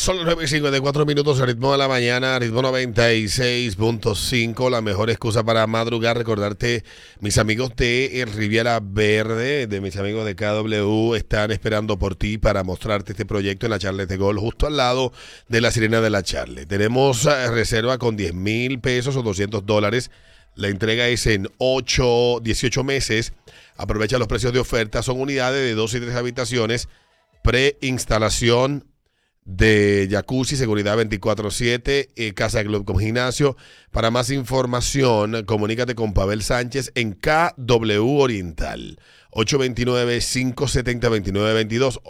Son las 9 y 54 minutos, ritmo de la mañana, ritmo 96.5. La mejor excusa para madrugar, recordarte, mis amigos de Riviera Verde, de mis amigos de KW, están esperando por ti para mostrarte este proyecto en la Charles de Gol, justo al lado de la Sirena de la Charle. Tenemos eh, reserva con 10 mil pesos o 200 dólares. La entrega es en 8, 18 meses. Aprovecha los precios de oferta. Son unidades de 2 y 3 habitaciones. Preinstalación de jacuzzi, seguridad 24-7, eh, Casa Club con gimnasio. Para más información, comunícate con Pavel Sánchez en KW Oriental. 829-570-2922.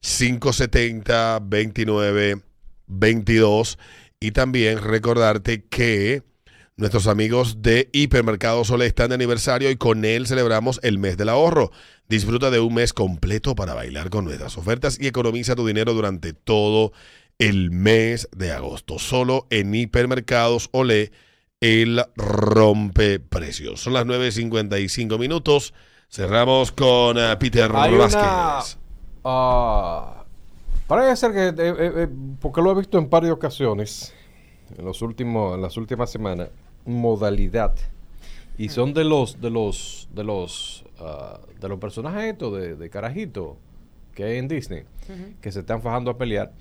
829-570-2922. Y también recordarte que nuestros amigos de Hipermercado Sole están de aniversario y con él celebramos el mes del ahorro. Disfruta de un mes completo para bailar con nuestras ofertas y economiza tu dinero durante todo el mes de agosto. Solo en Hipermercados Ole, el rompe precios. Son las 9.55 minutos. Cerramos con uh, Peter Hay Vázquez. una, ah, parece ser que, eh, eh, eh, porque lo he visto en varias ocasiones, en, los últimos, en las últimas semanas, modalidad. Y son de los, de los, de los, ah, de los personajes estos de, de carajito que hay en Disney, que se están fajando a pelear.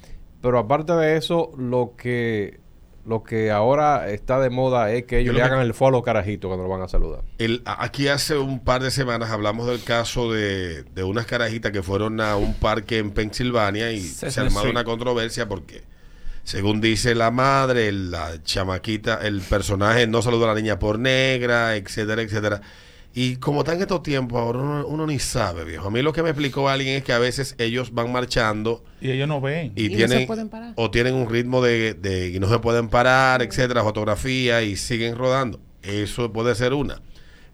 Pero aparte de eso, lo que, lo que ahora está de moda es que ellos Yo le que- hagan el follow carajito cuando lo van a saludar. El- aquí hace un par de semanas hablamos del caso de, de unas carajitas que fueron a un parque en Pensilvania y se sí, ha armado sí. una controversia porque, según dice la madre, la chamaquita, el personaje no saludó a la niña por negra, etcétera, etcétera. Y como está en estos tiempos, ahora uno, uno ni sabe, viejo. A mí lo que me explicó alguien es que a veces ellos van marchando Y ellos no ven. y, Y no tienen se pueden parar. o tienen un ritmo de, de y no se pueden parar, etcétera, fotografía y siguen rodando. Eso puede ser una.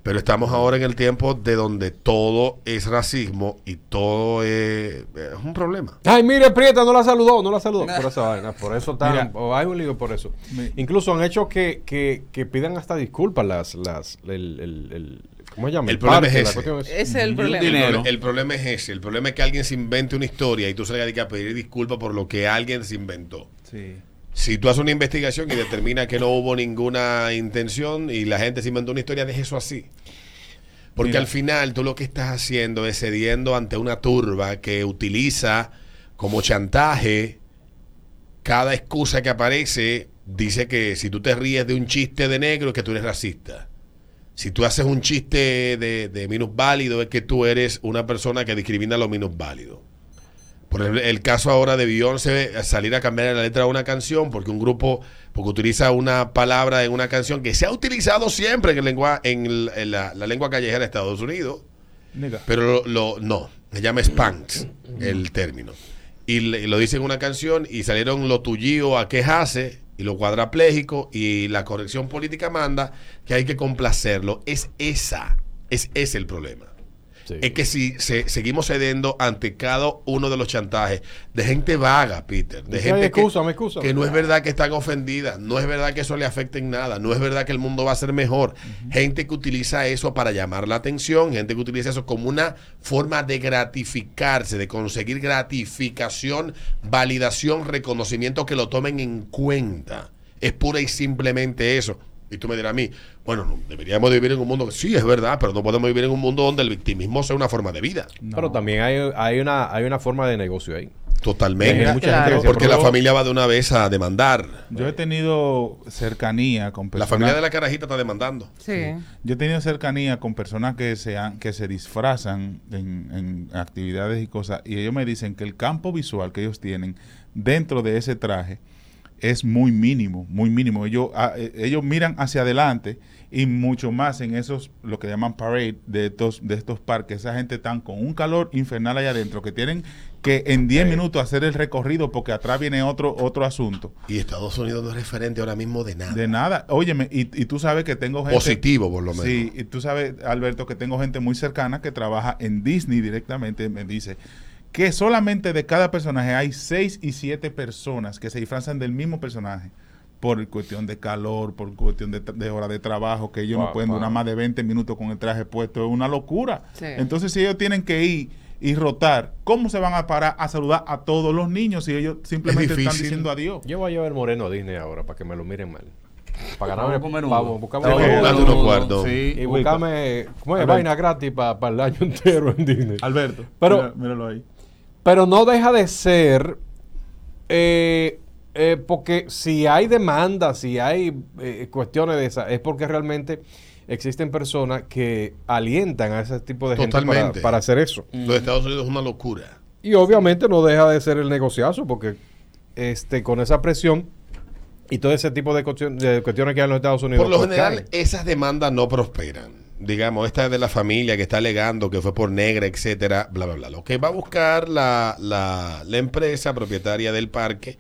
Pero estamos ahora en el tiempo de donde todo es racismo y todo es, es un problema. Ay, mire, Prieta no la saludó, no la saludó. Por esa vaina, por eso están, Mira. o hay un lío por eso. Mi- Incluso han hecho que, que, que pidan hasta disculpas las, las, el, el, el- ¿cómo se llama? El problema es ese. Ese es el problema. El, dinero. proble- el problema es ese. El problema es que alguien se invente una historia y tú salgas a pedir disculpas por lo que alguien se inventó. Sí. Si tú haces una investigación y determina que no hubo ninguna intención y la gente se inventó una historia, deje eso así. Porque Mira. al final tú lo que estás haciendo es cediendo ante una turba que utiliza como chantaje cada excusa que aparece. Dice que si tú te ríes de un chiste de negro es que tú eres racista. Si tú haces un chiste de, de minusválido es que tú eres una persona que discrimina a los minusválidos. Por el, el caso ahora de Beyoncé, eh, salir a cambiar la letra de una canción porque un grupo, porque utiliza una palabra en una canción que se ha utilizado siempre en, el lengua, en, el- en la, la lengua callejera de Estados Unidos, Nigga. pero lo, lo- no, se llama Spanx el término. Y, le- y lo dice en una canción y salieron los tuyíos a quejarse y los cuadraplégicos y la corrección política manda que hay que complacerlo. Es esa, es ese el problema. Sí. Es que si se- seguimos cediendo ante cada uno de los chantajes de gente vaga, Peter, de gente excusa, excusa. que no es verdad que están ofendidas, no es verdad que eso le afecte en nada, no es verdad que el mundo va a ser mejor. Gente que utiliza eso para llamar la atención, gente que utiliza eso como una forma de gratificarse, de conseguir gratificación, validación, reconocimiento, que lo tomen en cuenta. Es pura y simplemente eso. Y tú me dirás a mí, bueno, no, deberíamos de vivir en un mundo que sí es verdad, pero no podemos vivir en un mundo donde el victimismo sea una forma de vida. No. Pero también hay, hay, una, hay una forma de negocio ahí. Totalmente. Claro. Porque la familia va de una vez a demandar. Yo he tenido cercanía con La personas. familia de la carajita está demandando. Sí. Yo he tenido cercanía con personas que se, han- que se disfrazan en, en actividades y cosas y ellos me dicen que el campo visual que ellos tienen dentro de ese traje es muy mínimo, muy mínimo. Ellos, ah, eh, ellos miran hacia adelante y mucho más en esos, lo que llaman parade de estos, de estos parques. Esa gente están con un calor infernal allá adentro que tienen que en 10 minutos hacer el recorrido porque atrás viene otro, otro asunto. Y Estados Unidos no es referente ahora mismo de nada. De nada. Óyeme, y, y tú sabes que tengo gente... Positivo, por lo menos. Sí, y tú sabes, Alberto, que tengo gente muy cercana que trabaja en Disney directamente. Me dice que solamente de cada personaje hay seis y siete personas que se disfrazan del mismo personaje. Por cuestión de calor, por cuestión de, hora de trabajo, que ellos no pueden wow. durar más de 20 minutos con el traje puesto. Es una locura. Sí. Entonces, si ellos tienen que ir y rotar, ¿cómo se van a parar a saludar a todos los niños si ellos simplemente están diciendo adiós? Yo voy a llevar Moreno a Disney ahora para que me lo miren mal. Para ganarme, para buscarme Vamos menudo. unos cuartos. Sí, y. Alberto. vaina gratis para el año entero en Disney. Alberto, Pero- mira- míralo ahí. Pero no deja de ser eh, eh, porque si hay demanda, si hay eh, cuestiones de esas, es porque realmente existen personas que alientan a ese tipo de gente para, para hacer eso. Lo de Estados Unidos es una locura. Y obviamente no deja de ser el negociazo porque este con esa presión y todo ese tipo de, cuestion- de cuestiones que hay en los Estados Unidos. Por lo pues, general, caen. esas demandas no prosperan. Digamos, esta es de la familia que está alegando que fue por negra, etcétera, bla, bla, bla. Lo que va a buscar la, la, la empresa propietaria del parque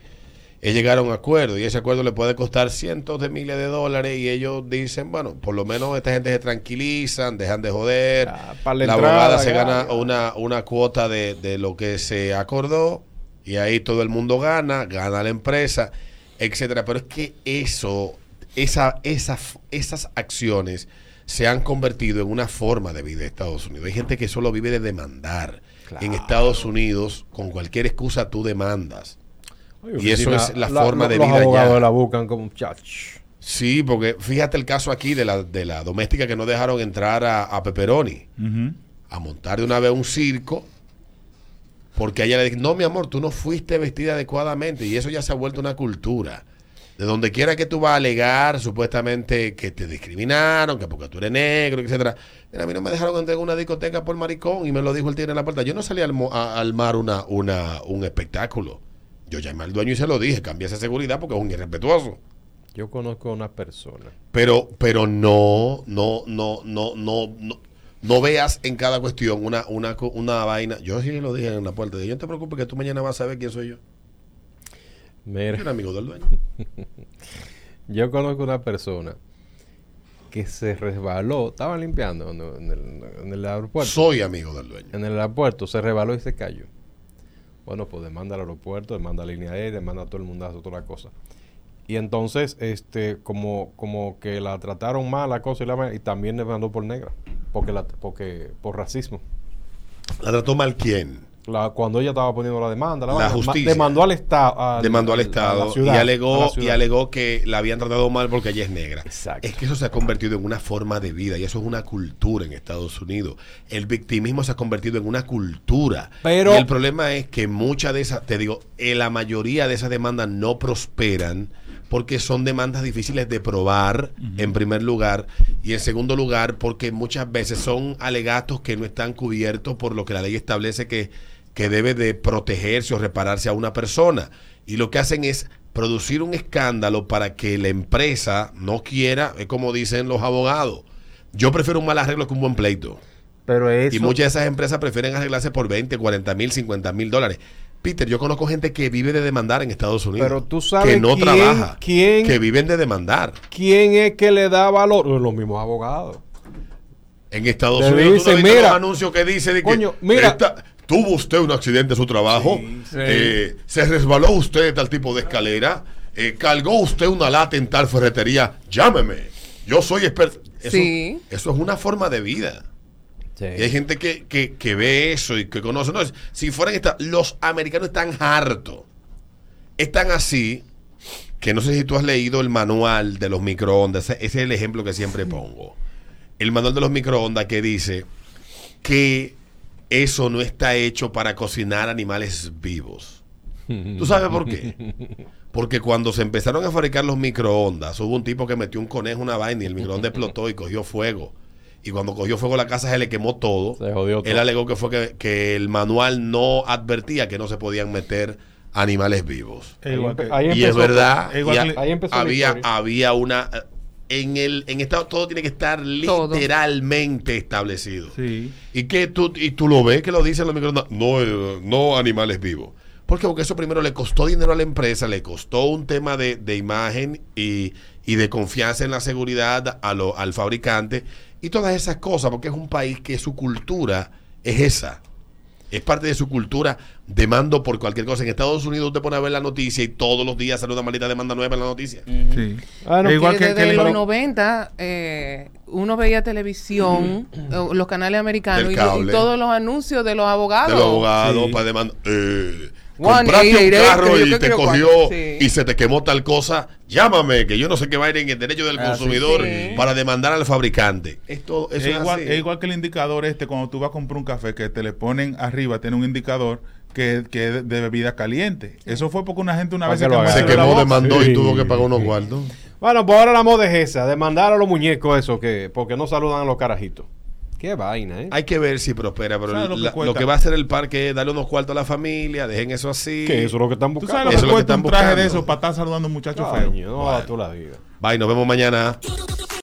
es llegar a un acuerdo y ese acuerdo le puede costar cientos de miles de dólares y ellos dicen, bueno, por lo menos esta gente se tranquilizan, dejan de joder, para la la entrada, abogada se ya, gana ya. una, una cuota de, de lo que se acordó y ahí todo el mundo gana, gana la empresa, etcétera. Pero es que eso, esa, esa, esas acciones se han convertido en una forma de vida de Estados Unidos. Hay gente que solo vive de demandar. Claro. En Estados Unidos, con cualquier excusa, tú demandas. Ay, y eso es la forma de los vida abogados ya. la buscan como muchachos. Sí, porque fíjate el caso aquí de la, de la doméstica que no dejaron entrar a, a Pepperoni a montar de una vez un circo porque a ella le no mi amor, tú no fuiste vestida adecuadamente y eso ya se ha vuelto una cultura. De donde quiera que tú vas a alegar supuestamente que te discriminaron, que porque tú eres negro, etcétera. Mira, a mí no me dejaron entrar en una discoteca por maricón y me lo dijo el tigre en la puerta. Yo no salí al, a- al mar una, una, un espectáculo. Yo llamé al dueño y se lo dije, cambia esa seguridad porque es un irrespetuoso. Yo conozco a una persona. Pero, pero no, no, no, no, no, no, no veas en cada cuestión una, una, una vaina. Yo sí lo dije en la puerta. Dije, no te preocupes que tú mañana vas a saber quién soy yo. Yo Mira, era amigo del dueño. yo conozco una persona que se resbaló, estaba limpiando en el, en aeropuerto. Soy amigo del dueño. en el aeropuerto se resbaló y se cayó. Bueno, pues demanda al aeropuerto, demanda a línea aérea, demanda a todo el mundo, hace toda la cosa. Y entonces, este, como, como que la trataron mal la cosa y, la, y también demandó por negra, porque la, porque, por racismo. ¿La trató mal quién? La, cuando ella estaba poniendo la demanda, la, justicia. demandó al Estado. Demandó al Estado ciudad, y, alegó, y alegó que la habían tratado mal porque ella es negra. Exacto. Es que eso se ha convertido en una forma de vida y eso es una cultura en Estados Unidos. El victimismo se ha convertido en una cultura. Pero- y el problema es que muchas de esas, te digo, eh, la mayoría de esas demandas no prosperan porque son demandas difíciles de probar, en primer lugar, y en segundo lugar, porque muchas veces son alegatos que no están cubiertos por lo que la ley establece que, que debe de protegerse o repararse a una persona. Y lo que hacen es producir un escándalo para que la empresa no quiera, es como dicen los abogados. Yo prefiero un mal arreglo que un buen pleito. Pero eso, Y muchas de esas empresas prefieren arreglarse por 20, 40 mil, 50 mil dólares. Peter, yo conozco gente que vive de demandar en Estados Unidos. Pero tú sabes que no quién- trabaja. quién- Que viven de demandar. ¿quién es que le da valor? Los mismos abogados. En Estados Le Unidos tú dicen, no viste mira, los anuncios que dice de que coño, mira. esta- tuvo usted un accidente en su trabajo, sí. eh, se resbaló usted de tal tipo de escalera, eh, cargó usted una lata en tal ferretería, llámeme. Yo soy experto. Eso, Sí. eso es una forma de vida. Sí. Y hay gente que, que, que ve eso y que conoce. No, si fueran esta- los americanos están hartos. Están así que no sé si tú has leído el manual de los microondas. Ese ese es el ejemplo que siempre pongo. El manual de los microondas que dice que eso no está hecho para cocinar animales vivos. ¿Tú sabes por qué? Porque cuando se empezaron a fabricar los microondas, hubo un tipo que metió un conejo en una vaina y el microondas explotó y cogió fuego. Y cuando cogió fuego la casa se le quemó todo. Se jodió todo. Él alegó que fue que, que el manual no advertía que no se podían meter animales vivos. Igual que- Ahí Y es verdad, y ahí empezó la había, había una... En el en Estado todo tiene que estar Todo. literalmente establecido. Sí. Y que tú, y tú lo ves que lo dicen los microondas, no, eh, no animales vivos. ¿Por qué? Porque eso primero le costó dinero a la empresa, le costó un tema de, de imagen y, y de confianza en la seguridad a lo- al fabricante y todas esas cosas, porque es un país que su cultura es esa. Es parte de su cultura. Demando por cualquier cosa. En Estados Unidos te pone a ver la noticia y todos los días sale una maldita demanda nueva en la noticia. Sí. Ah, no, Es igual que que, desde que los le- 90 eh, uno veía televisión, eh, los canales americanos y, todos los anuncios de los abogados. De los abogados Sí. para demandar. Eh, compraste un carro y te cogió sí. y se te quemó tal cosa. Llámame, que yo no sé qué va a ir en el derecho del Ah, sí. consumidor Sí. para demandar al fabricante. Esto, eso es, es, igual, es igual que el indicador este cuando tú vas a comprar un café que te le ponen arriba, tiene un indicador que, que es de bebida caliente. Eso fue porque una gente una vez que se. Se la quemó, demandó Sí. y tuvo que pagar unos cuartos. Bueno, pues ahora la moda es esa, demandar a los muñecos eso, que porque no saludan a los carajitos. Qué vaina, ¿eh? Hay que ver si prospera, pero ¿Sabes lo que la- lo, cuesta? que va a hacer el parque es darle unos cuartos a la familia, dejen eso así. Que eso es lo que están ¿Tú buscando. sabes lo Eso que es lo que cuesta están un traje de buscando. eso para estar saludando a un muchacho feo? Coño, no, tú la digas. Bye, nos vemos mañana.